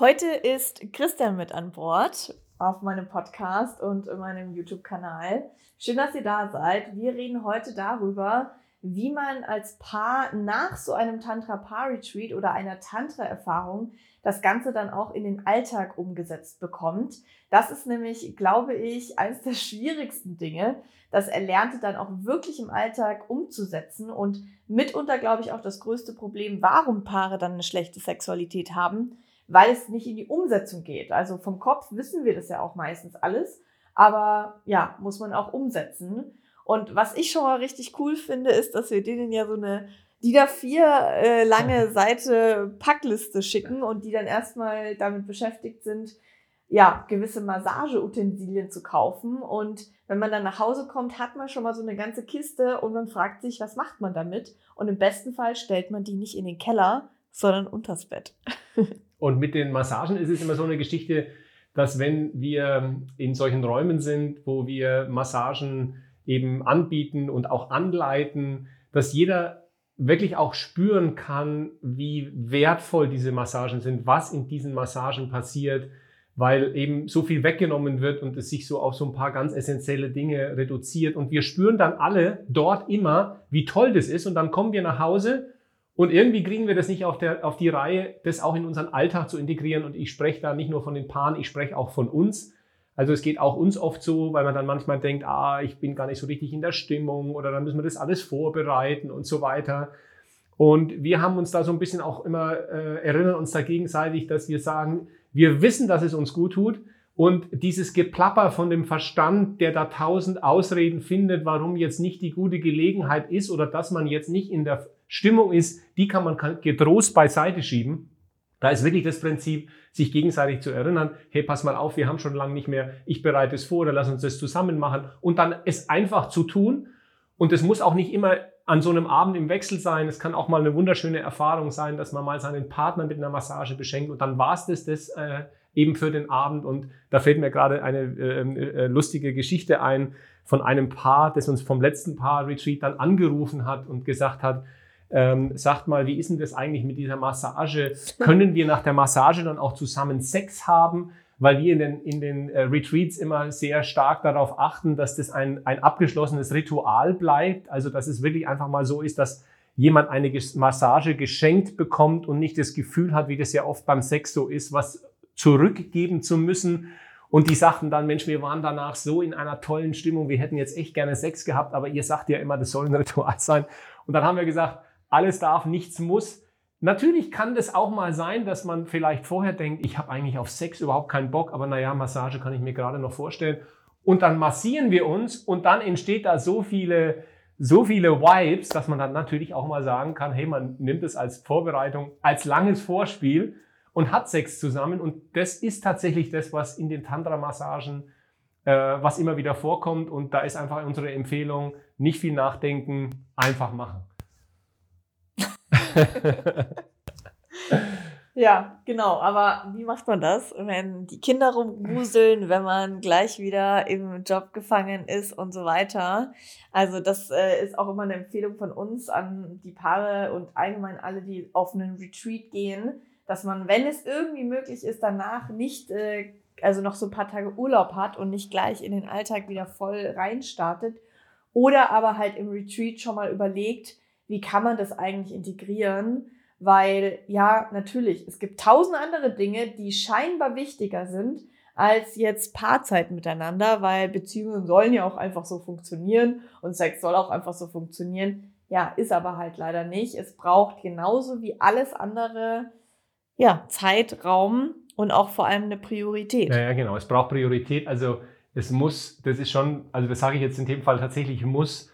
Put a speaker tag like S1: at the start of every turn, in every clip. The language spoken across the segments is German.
S1: Heute ist Christian mit an Bord auf meinem Podcast und in meinem YouTube-Kanal. Schön, dass ihr da seid. Wir reden heute darüber, wie man als Paar nach so einem Tantra-Paar-Retreat oder einer Tantra-Erfahrung das Ganze dann auch in den Alltag umgesetzt bekommt. Das ist nämlich, glaube ich, eines der schwierigsten Dinge, das Erlernte dann auch wirklich im Alltag umzusetzen und mitunter, glaube ich, auch das größte Problem, warum Paare dann eine schlechte Sexualität haben, weil es nicht in die Umsetzung geht. Also vom Kopf wissen wir das ja auch meistens alles, aber ja, muss man auch umsetzen. Und was ich schon mal richtig cool finde, ist, dass wir denen ja so eine DIN A4 äh, lange Seite Packliste schicken und die dann erstmal damit beschäftigt sind, ja, gewisse Massageutensilien zu kaufen. Und wenn man dann nach Hause kommt, hat man schon mal so eine ganze Kiste und man fragt sich, was macht man damit? Und im besten Fall stellt man die nicht in den Keller, sondern unters Bett.
S2: Und mit den Massagen ist es immer so eine Geschichte, dass wenn wir in solchen Räumen sind, wo wir Massagen eben anbieten und auch anleiten, dass jeder wirklich auch spüren kann, wie wertvoll diese Massagen sind, was in diesen Massagen passiert, weil eben so viel weggenommen wird und es sich so auf so ein paar ganz essentielle Dinge reduziert. Und wir spüren dann alle dort immer, wie toll das ist. Und dann kommen wir nach Hause und irgendwie kriegen wir das nicht auf, der, auf die Reihe, das auch in unseren Alltag zu integrieren. Und ich spreche da nicht nur von den Paaren, ich spreche auch von uns. Also es geht auch uns oft so, weil man dann manchmal denkt, ah, ich bin gar nicht so richtig in der Stimmung oder dann müssen wir das alles vorbereiten und so weiter. Und wir haben uns da so ein bisschen auch immer, äh, erinnern uns da gegenseitig, dass wir sagen, wir wissen, dass es uns gut tut. Und dieses Geplapper von dem Verstand, der da tausend Ausreden findet, warum jetzt nicht die gute Gelegenheit ist oder dass man jetzt nicht in der Stimmung ist, die kann man getrost beiseite schieben. Da ist wirklich das Prinzip, sich gegenseitig zu erinnern, hey, pass mal auf, wir haben schon lange nicht mehr, ich bereite es vor oder lass uns das zusammen machen und dann es einfach zu tun. Und es muss auch nicht immer an so einem Abend im Wechsel sein. Es kann auch mal eine wunderschöne Erfahrung sein, dass man mal seinen Partner mit einer Massage beschenkt und dann war es das, das äh, eben für den Abend. Und da fällt mir gerade eine äh, äh, lustige Geschichte ein von einem Paar, das uns vom letzten Paar-Retreat dann angerufen hat und gesagt hat, ähm, sagt mal, wie ist denn das eigentlich mit dieser Massage? Können wir nach der Massage dann auch zusammen Sex haben? Weil wir in den, in den äh, Retreats immer sehr stark darauf achten, dass das ein, ein abgeschlossenes Ritual bleibt. Also, dass es wirklich einfach mal so ist, dass jemand eine Massage geschenkt bekommt und nicht das Gefühl hat, wie das ja oft beim Sex so ist, was zurückgeben zu müssen. Und die sagten dann, Mensch, wir waren danach so in einer tollen Stimmung, wir hätten jetzt echt gerne Sex gehabt, aber ihr sagt ja immer, das soll ein Ritual sein. Und dann haben wir gesagt, alles darf, nichts muss. Natürlich kann das auch mal sein, dass man vielleicht vorher denkt, ich habe eigentlich auf Sex überhaupt keinen Bock, aber naja, Massage kann ich mir gerade noch vorstellen. Und dann massieren wir uns und dann entsteht da so viele, so viele Vibes, dass man dann natürlich auch mal sagen kann, hey, man nimmt es als Vorbereitung, als langes Vorspiel und hat Sex zusammen. Und das ist tatsächlich das, was in den Tantra-Massagen, äh, was immer wieder vorkommt. Und da ist einfach unsere Empfehlung, nicht viel nachdenken, einfach machen.
S1: ja, genau. Aber wie macht man das, wenn die Kinder rumgruseln, wenn man gleich wieder im Job gefangen ist und so weiter? Also das äh, ist auch immer eine Empfehlung von uns an die Paare und allgemein alle, die auf einen Retreat gehen, dass man, wenn es irgendwie möglich ist, danach nicht äh, also noch so ein paar Tage Urlaub hat und nicht gleich in den Alltag wieder voll reinstartet. Oder aber halt im Retreat schon mal überlegt, wie kann man das eigentlich integrieren? Weil ja, natürlich, es gibt tausend andere Dinge, die scheinbar wichtiger sind als jetzt Paarzeit miteinander, weil Beziehungen sollen ja auch einfach so funktionieren und Sex soll auch einfach so funktionieren. Ja, ist aber halt leider nicht. Es braucht genauso wie alles andere, ja, Zeitraum und auch vor allem eine Priorität.
S2: Ja, ja, genau. Es braucht Priorität. Also es muss, das ist schon, also das sage ich jetzt in dem Fall tatsächlich muss,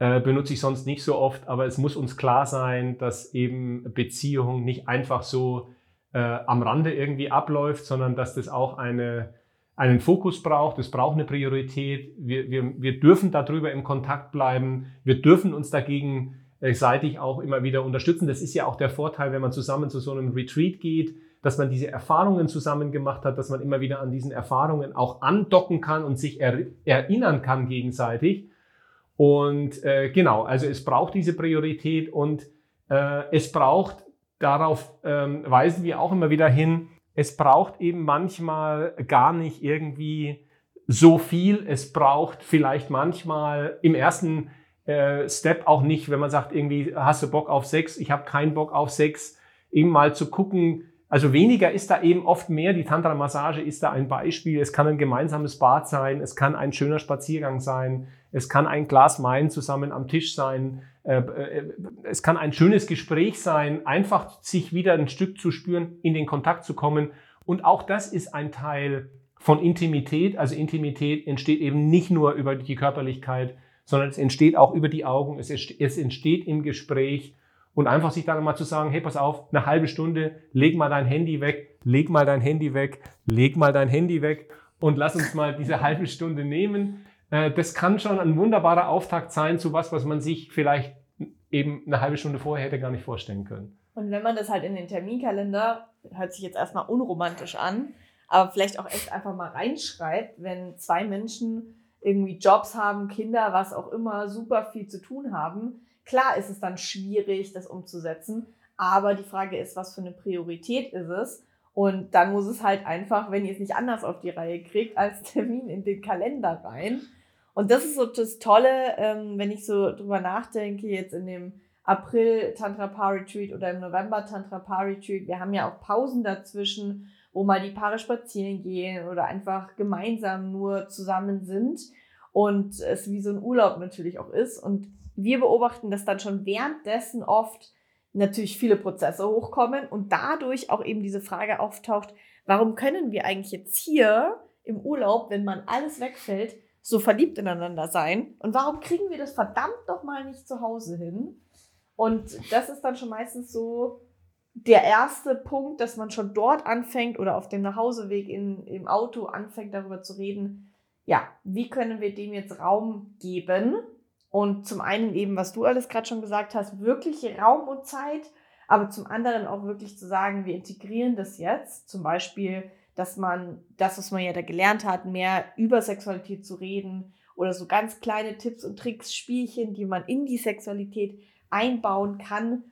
S2: äh, benutze ich sonst nicht so oft, aber es muss uns klar sein, dass eben Beziehung nicht einfach so äh, am Rande irgendwie abläuft, sondern dass das auch eine, einen Fokus braucht, es braucht eine Priorität. Wir, wir, wir dürfen darüber im Kontakt bleiben, wir dürfen uns dagegen äh, seitig auch immer wieder unterstützen. Das ist ja auch der Vorteil, wenn man zusammen zu so einem Retreat geht, dass man diese Erfahrungen zusammen gemacht hat, dass man immer wieder an diesen Erfahrungen auch andocken kann und sich er, erinnern kann gegenseitig. Und äh, genau, also es braucht diese Priorität und äh, es braucht, darauf ähm, weisen wir auch immer wieder hin, es braucht eben manchmal gar nicht irgendwie so viel. Es braucht vielleicht manchmal im ersten äh, Step auch nicht, wenn man sagt, irgendwie hast du Bock auf Sex, ich habe keinen Bock auf Sex, eben mal zu gucken, also weniger ist da eben oft mehr. Die Tantra-Massage ist da ein Beispiel. Es kann ein gemeinsames Bad sein, es kann ein schöner Spaziergang sein, es kann ein Glas Wein zusammen am Tisch sein, äh, äh, es kann ein schönes Gespräch sein, einfach sich wieder ein Stück zu spüren, in den Kontakt zu kommen. Und auch das ist ein Teil von Intimität. Also Intimität entsteht eben nicht nur über die Körperlichkeit, sondern es entsteht auch über die Augen, es entsteht im Gespräch und einfach sich dann mal zu sagen, hey, pass auf, eine halbe Stunde, leg mal dein Handy weg, leg mal dein Handy weg, leg mal dein Handy weg und lass uns mal diese halbe Stunde nehmen. Äh, das kann schon ein wunderbarer Auftakt sein zu was, was man sich vielleicht eben eine halbe Stunde vorher hätte gar nicht vorstellen können.
S1: Und wenn man das halt in den Terminkalender, hört sich jetzt erstmal unromantisch an, aber vielleicht auch echt einfach mal reinschreibt, wenn zwei Menschen irgendwie Jobs haben, Kinder, was auch immer, super viel zu tun haben, Klar ist es dann schwierig, das umzusetzen, aber die Frage ist, was für eine Priorität ist es? Und dann muss es halt einfach, wenn ihr es nicht anders auf die Reihe kriegt, als Termin in den Kalender rein. Und das ist so das Tolle, ähm, wenn ich so drüber nachdenke, jetzt in dem April Tantra Power Retreat oder im November Tantra Power Retreat. Wir haben ja auch Pausen dazwischen, wo mal die Paare spazieren gehen oder einfach gemeinsam nur zusammen sind und es wie so ein Urlaub natürlich auch ist. Und wir beobachten, dass dann schon währenddessen oft natürlich viele Prozesse hochkommen und dadurch auch eben diese Frage auftaucht, warum können wir eigentlich jetzt hier im Urlaub, wenn man alles wegfällt, so verliebt ineinander sein? Und warum kriegen wir das verdammt doch mal nicht zu Hause hin? Und das ist dann schon meistens so der erste Punkt, dass man schon dort anfängt oder auf dem Nachhauseweg in, im Auto anfängt, darüber zu reden, ja, wie können wir dem jetzt Raum geben? Und zum einen eben, was du alles gerade schon gesagt hast, wirklich Raum und Zeit, aber zum anderen auch wirklich zu sagen, wir integrieren das jetzt. Zum Beispiel, dass man das, was man ja da gelernt hat, mehr über Sexualität zu reden oder so ganz kleine Tipps und Tricks, Spielchen, die man in die Sexualität einbauen kann.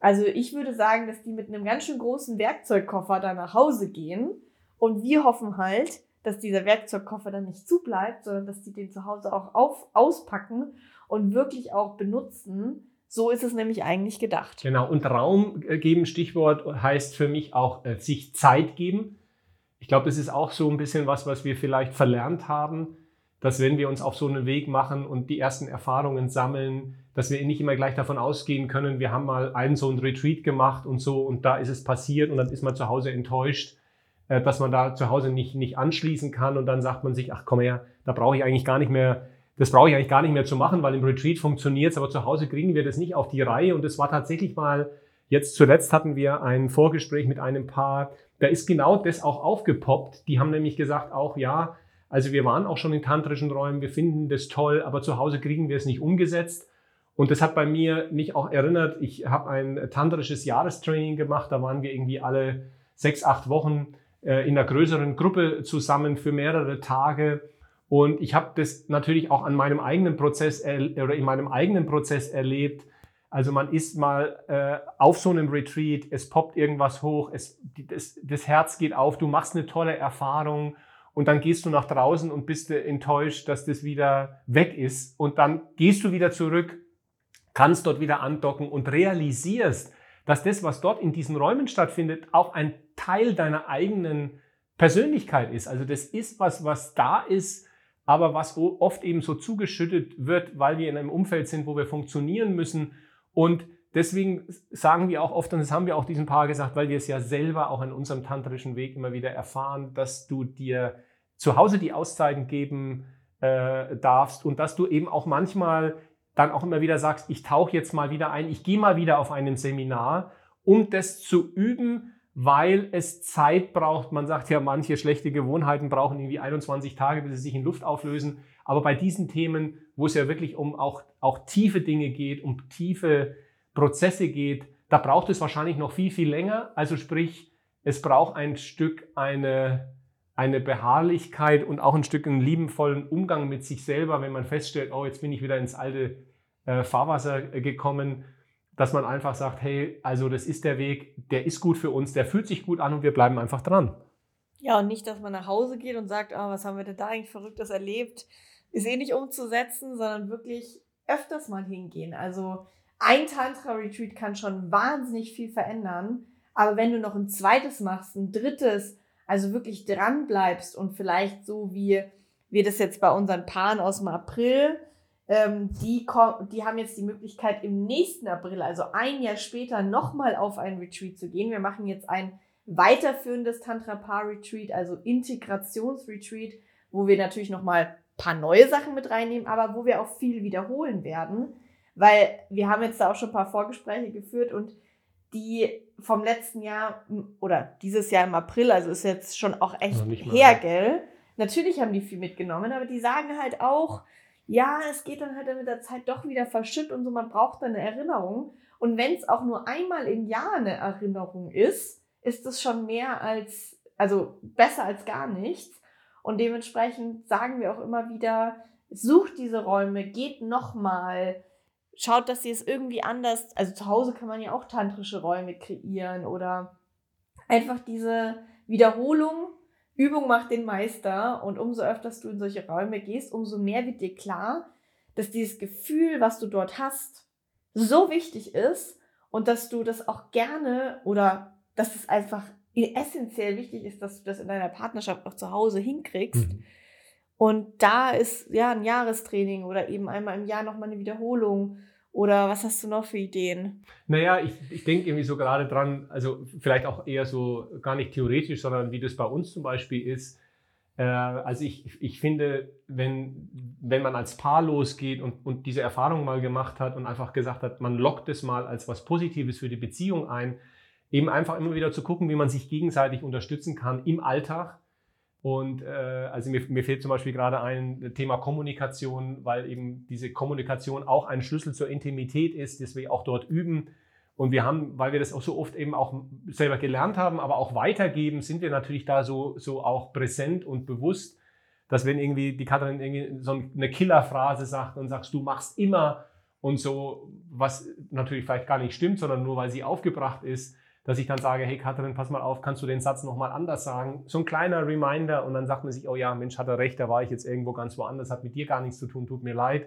S1: Also ich würde sagen, dass die mit einem ganz schön großen Werkzeugkoffer da nach Hause gehen und wir hoffen halt, dass dieser Werkzeugkoffer dann nicht zubleibt, sondern dass die den zu Hause auch auf, auspacken und wirklich auch benutzen. So ist es nämlich eigentlich gedacht.
S2: Genau, und Raum äh, geben, Stichwort, heißt für mich auch äh, sich Zeit geben. Ich glaube, das ist auch so ein bisschen was, was wir vielleicht verlernt haben, dass wenn wir uns auf so einen Weg machen und die ersten Erfahrungen sammeln, dass wir nicht immer gleich davon ausgehen können, wir haben mal einen so einen Retreat gemacht und so und da ist es passiert und dann ist man zu Hause enttäuscht, äh, dass man da zu Hause nicht, nicht anschließen kann und dann sagt man sich, ach komm her, da brauche ich eigentlich gar nicht mehr das brauche ich eigentlich gar nicht mehr zu machen, weil im Retreat funktioniert es, aber zu Hause kriegen wir das nicht auf die Reihe. Und es war tatsächlich mal, jetzt zuletzt hatten wir ein Vorgespräch mit einem Paar, da ist genau das auch aufgepoppt. Die haben nämlich gesagt auch, ja, also wir waren auch schon in tantrischen Räumen, wir finden das toll, aber zu Hause kriegen wir es nicht umgesetzt. Und das hat bei mir mich auch erinnert, ich habe ein tantrisches Jahrestraining gemacht, da waren wir irgendwie alle sechs, acht Wochen äh, in einer größeren Gruppe zusammen für mehrere Tage. Und ich habe das natürlich auch an meinem eigenen Prozess oder in meinem eigenen Prozess erlebt. Also man ist mal äh, auf so einem Retreat, es poppt irgendwas hoch, es, das, das Herz geht auf, du machst eine tolle Erfahrung und dann gehst du nach draußen und bist enttäuscht, dass das wieder weg ist. Und dann gehst du wieder zurück, kannst dort wieder andocken und realisierst, dass das, was dort in diesen Räumen stattfindet, auch ein Teil deiner eigenen Persönlichkeit ist. Also das ist was, was da ist, aber was oft eben so zugeschüttet wird, weil wir in einem Umfeld sind, wo wir funktionieren müssen. Und deswegen sagen wir auch oft, und das haben wir auch diesem Paar gesagt, weil wir es ja selber auch in unserem tantrischen Weg immer wieder erfahren, dass du dir zu Hause die Auszeiten geben äh, darfst und dass du eben auch manchmal dann auch immer wieder sagst, ich tauche jetzt mal wieder ein, ich gehe mal wieder auf ein Seminar, um das zu üben, weil es Zeit braucht. Man sagt ja, manche schlechte Gewohnheiten brauchen irgendwie 21 Tage, bis sie sich in Luft auflösen. Aber bei diesen Themen, wo es ja wirklich um auch, auch tiefe Dinge geht, um tiefe Prozesse geht, da braucht es wahrscheinlich noch viel, viel länger. Also sprich, es braucht ein Stück eine, eine Beharrlichkeit und auch ein Stück einen liebenvollen Umgang mit sich selber, wenn man feststellt, oh, jetzt bin ich wieder ins alte äh, Fahrwasser gekommen dass man einfach sagt, hey, also das ist der Weg, der ist gut für uns, der fühlt sich gut an und wir bleiben einfach dran.
S1: Ja, und nicht, dass man nach Hause geht und sagt, oh, was haben wir denn da eigentlich Verrücktes erlebt? Ist eh nicht umzusetzen, sondern wirklich öfters mal hingehen. Also ein Tantra-Retreat kann schon wahnsinnig viel verändern. Aber wenn du noch ein zweites machst, ein drittes, also wirklich dran bleibst und vielleicht so wie wir das jetzt bei unseren Paaren aus dem April, ähm, die, die haben jetzt die Möglichkeit im nächsten April, also ein Jahr später, nochmal auf ein Retreat zu gehen. Wir machen jetzt ein weiterführendes Tantra-Paar-Retreat, also Integrationsretreat, wo wir natürlich nochmal ein paar neue Sachen mit reinnehmen, aber wo wir auch viel wiederholen werden, weil wir haben jetzt da auch schon ein paar Vorgespräche geführt und die vom letzten Jahr oder dieses Jahr im April, also ist jetzt schon auch echt her, gell? Natürlich haben die viel mitgenommen, aber die sagen halt auch, ja, es geht dann halt mit der Zeit doch wieder verschütt und so, man braucht dann eine Erinnerung. Und wenn es auch nur einmal im Jahr eine Erinnerung ist, ist es schon mehr als, also besser als gar nichts. Und dementsprechend sagen wir auch immer wieder, sucht diese Räume, geht nochmal, schaut, dass ihr es irgendwie anders, also zu Hause kann man ja auch tantrische Räume kreieren oder einfach diese Wiederholung. Übung macht den Meister und umso öfter du in solche Räume gehst, umso mehr wird dir klar, dass dieses Gefühl, was du dort hast, so wichtig ist und dass du das auch gerne oder dass es einfach essentiell wichtig ist, dass du das in deiner Partnerschaft auch zu Hause hinkriegst. Mhm. Und da ist ja ein Jahrestraining oder eben einmal im Jahr nochmal eine Wiederholung. Oder was hast du noch für Ideen?
S2: Naja, ich, ich denke irgendwie so gerade dran, also vielleicht auch eher so gar nicht theoretisch, sondern wie das bei uns zum Beispiel ist. Äh, also ich, ich finde, wenn, wenn man als Paar losgeht und, und diese Erfahrung mal gemacht hat und einfach gesagt hat, man lockt es mal als was Positives für die Beziehung ein, eben einfach immer wieder zu gucken, wie man sich gegenseitig unterstützen kann im Alltag und äh, also mir, mir fehlt zum Beispiel gerade ein Thema Kommunikation, weil eben diese Kommunikation auch ein Schlüssel zur Intimität ist, das wir auch dort üben. Und wir haben, weil wir das auch so oft eben auch selber gelernt haben, aber auch weitergeben, sind wir natürlich da so, so auch präsent und bewusst, dass wenn irgendwie die Katrin irgendwie so eine Killerphrase sagt und sagst, du machst immer und so, was natürlich vielleicht gar nicht stimmt, sondern nur weil sie aufgebracht ist, dass ich dann sage, hey Katrin, pass mal auf, kannst du den Satz nochmal anders sagen? So ein kleiner Reminder und dann sagt man sich, oh ja, Mensch, hat er recht, da war ich jetzt irgendwo ganz woanders, hat mit dir gar nichts zu tun, tut mir leid.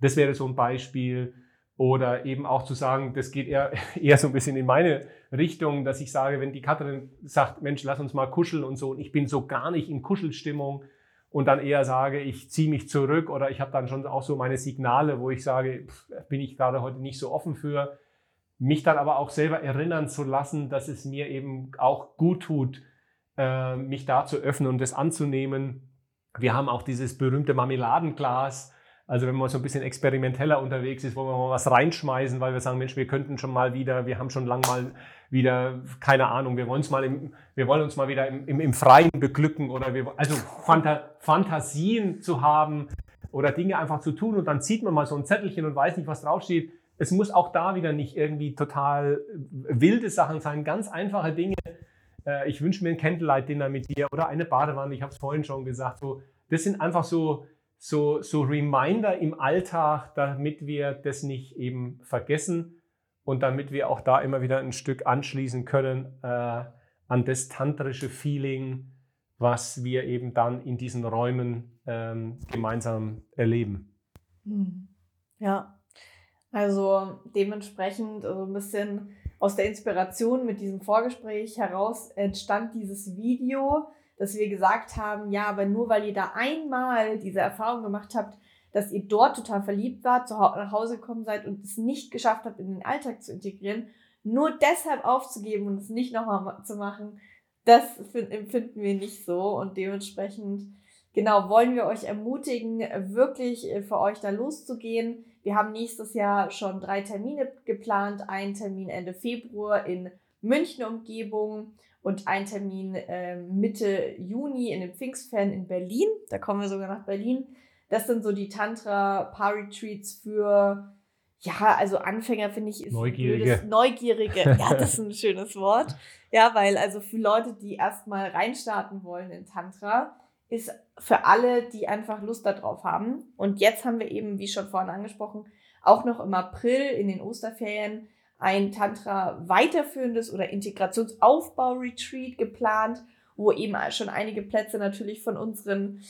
S2: Das wäre so ein Beispiel. Oder eben auch zu sagen, das geht eher, eher so ein bisschen in meine Richtung, dass ich sage, wenn die Katrin sagt, Mensch, lass uns mal kuscheln und so, und ich bin so gar nicht in Kuschelstimmung und dann eher sage, ich ziehe mich zurück oder ich habe dann schon auch so meine Signale, wo ich sage, pff, bin ich gerade heute nicht so offen für, mich dann aber auch selber erinnern zu lassen, dass es mir eben auch gut tut, äh, mich da zu öffnen und das anzunehmen. Wir haben auch dieses berühmte Marmeladenglas. Also wenn man so ein bisschen experimenteller unterwegs ist, wo wir mal was reinschmeißen, weil wir sagen, Mensch, wir könnten schon mal wieder, wir haben schon lange mal wieder, keine Ahnung, wir wollen uns mal im, wir wollen uns mal wieder im, im, im Freien beglücken oder wir, also Phanta Fantasien zu haben oder Dinge einfach zu tun und dann zieht man mal so ein Zettelchen und weiß nicht, was draufsteht es muss auch da wieder nicht irgendwie total wilde Sachen sein, ganz einfache Dinge. Äh, ich wünsche mir ein Candlelight-Dinner mit dir oder eine Badewanne, ich habe es vorhin schon gesagt. So, das sind einfach so, so, so Reminder im Alltag, damit wir das nicht eben vergessen und damit wir auch da immer wieder ein Stück anschließen können äh, an das tantrische Feeling, was wir eben dann in diesen Räumen ähm, gemeinsam erleben.
S1: Hm. Ja, also dementsprechend also ein bisschen aus der Inspiration mit diesem Vorgespräch heraus entstand dieses Video, dass wir gesagt haben, ja, aber nur weil ihr da einmal diese Erfahrung gemacht habt, dass ihr dort total verliebt wart, zu nach Hause gekommen seid und es nicht geschafft habt, in den Alltag zu integrieren, nur deshalb aufzugeben und es nicht nochmal zu machen, das empfinden wir nicht so. Und dementsprechend, genau, wollen wir euch ermutigen, wirklich äh, für euch da loszugehen wir haben nächstes Jahr schon drei Termine geplant. Ein Termin Ende Februar in München Umgebung und ein Termin äh, Mitte Juni in den Pfingstferien in Berlin. Da kommen wir sogar nach Berlin. Das sind so die Tantra-Paar-Retreats für, ja, also Anfänger finde ich ist
S2: Neugierige.
S1: Blödes, Neugierige. Ja, das ist ein schönes Wort. Ja, weil also für Leute, die erstmal reinstarten wollen in Tantra, ist für alle, die einfach Lust darauf haben. Und jetzt haben wir eben, wie schon vorhin angesprochen, auch noch im April in den Osterferien ein Tantra weiterführendes oder Integrationsaufbau-Retreat geplant, wo eben schon einige Plätze natürlich von unseren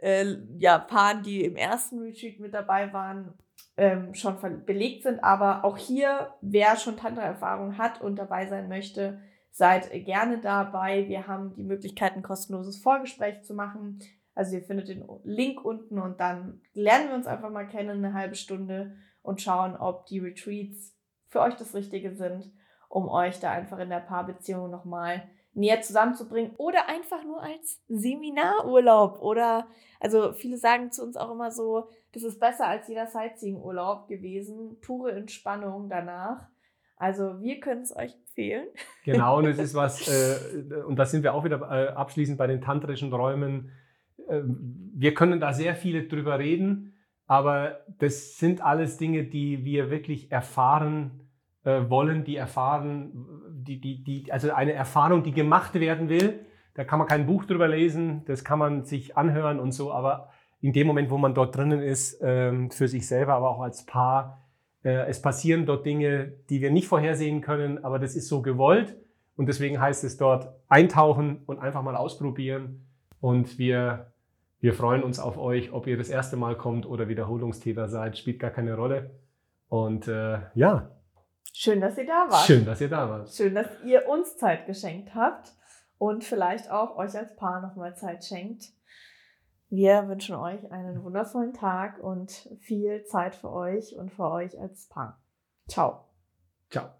S1: äh, ja, Paaren, die im ersten Retreat mit dabei waren, ähm, schon belegt sind. Aber auch hier, wer schon Tantra-Erfahrung hat und dabei sein möchte, seid gerne dabei. Wir haben die Möglichkeit, ein kostenloses Vorgespräch zu machen. Also ihr findet den Link unten und dann lernen wir uns einfach mal kennen, eine halbe Stunde und schauen, ob die Retreats für euch das Richtige sind, um euch da einfach in der Paarbeziehung nochmal näher zusammenzubringen oder einfach nur als Seminarurlaub oder also viele sagen zu uns auch immer so, das ist besser als jeder Sightseeing-Urlaub gewesen, pure Entspannung danach. Also wir können es euch empfehlen.
S2: Genau, und es ist was, äh, und da sind wir auch wieder äh, abschließend bei den tantrischen Räumen. Äh, wir können da sehr viele drüber reden, aber das sind alles Dinge, die wir wirklich erfahren äh, wollen, die erfahren, die, die, die, also eine Erfahrung, die gemacht werden will. Da kann man kein Buch drüber lesen, das kann man sich anhören und so, aber in dem Moment, wo man dort drinnen ist, ähm, für sich selber, aber auch als Paar, es passieren dort Dinge, die wir nicht vorhersehen können, aber das ist so gewollt und deswegen heißt es dort eintauchen und einfach mal ausprobieren und wir, wir freuen uns auf euch, ob ihr das erste Mal kommt oder Wiederholungstäter seid, spielt gar keine Rolle. Und äh, ja,
S1: Schön, dass ihr da wart.
S2: Schön, dass ihr da wart.
S1: Schön, dass ihr uns Zeit geschenkt habt und vielleicht auch euch als Paar nochmal Zeit schenkt. Wir wünschen euch einen wundervollen Tag und viel Zeit für euch und für euch als Paar. Ciao.
S2: Ciao.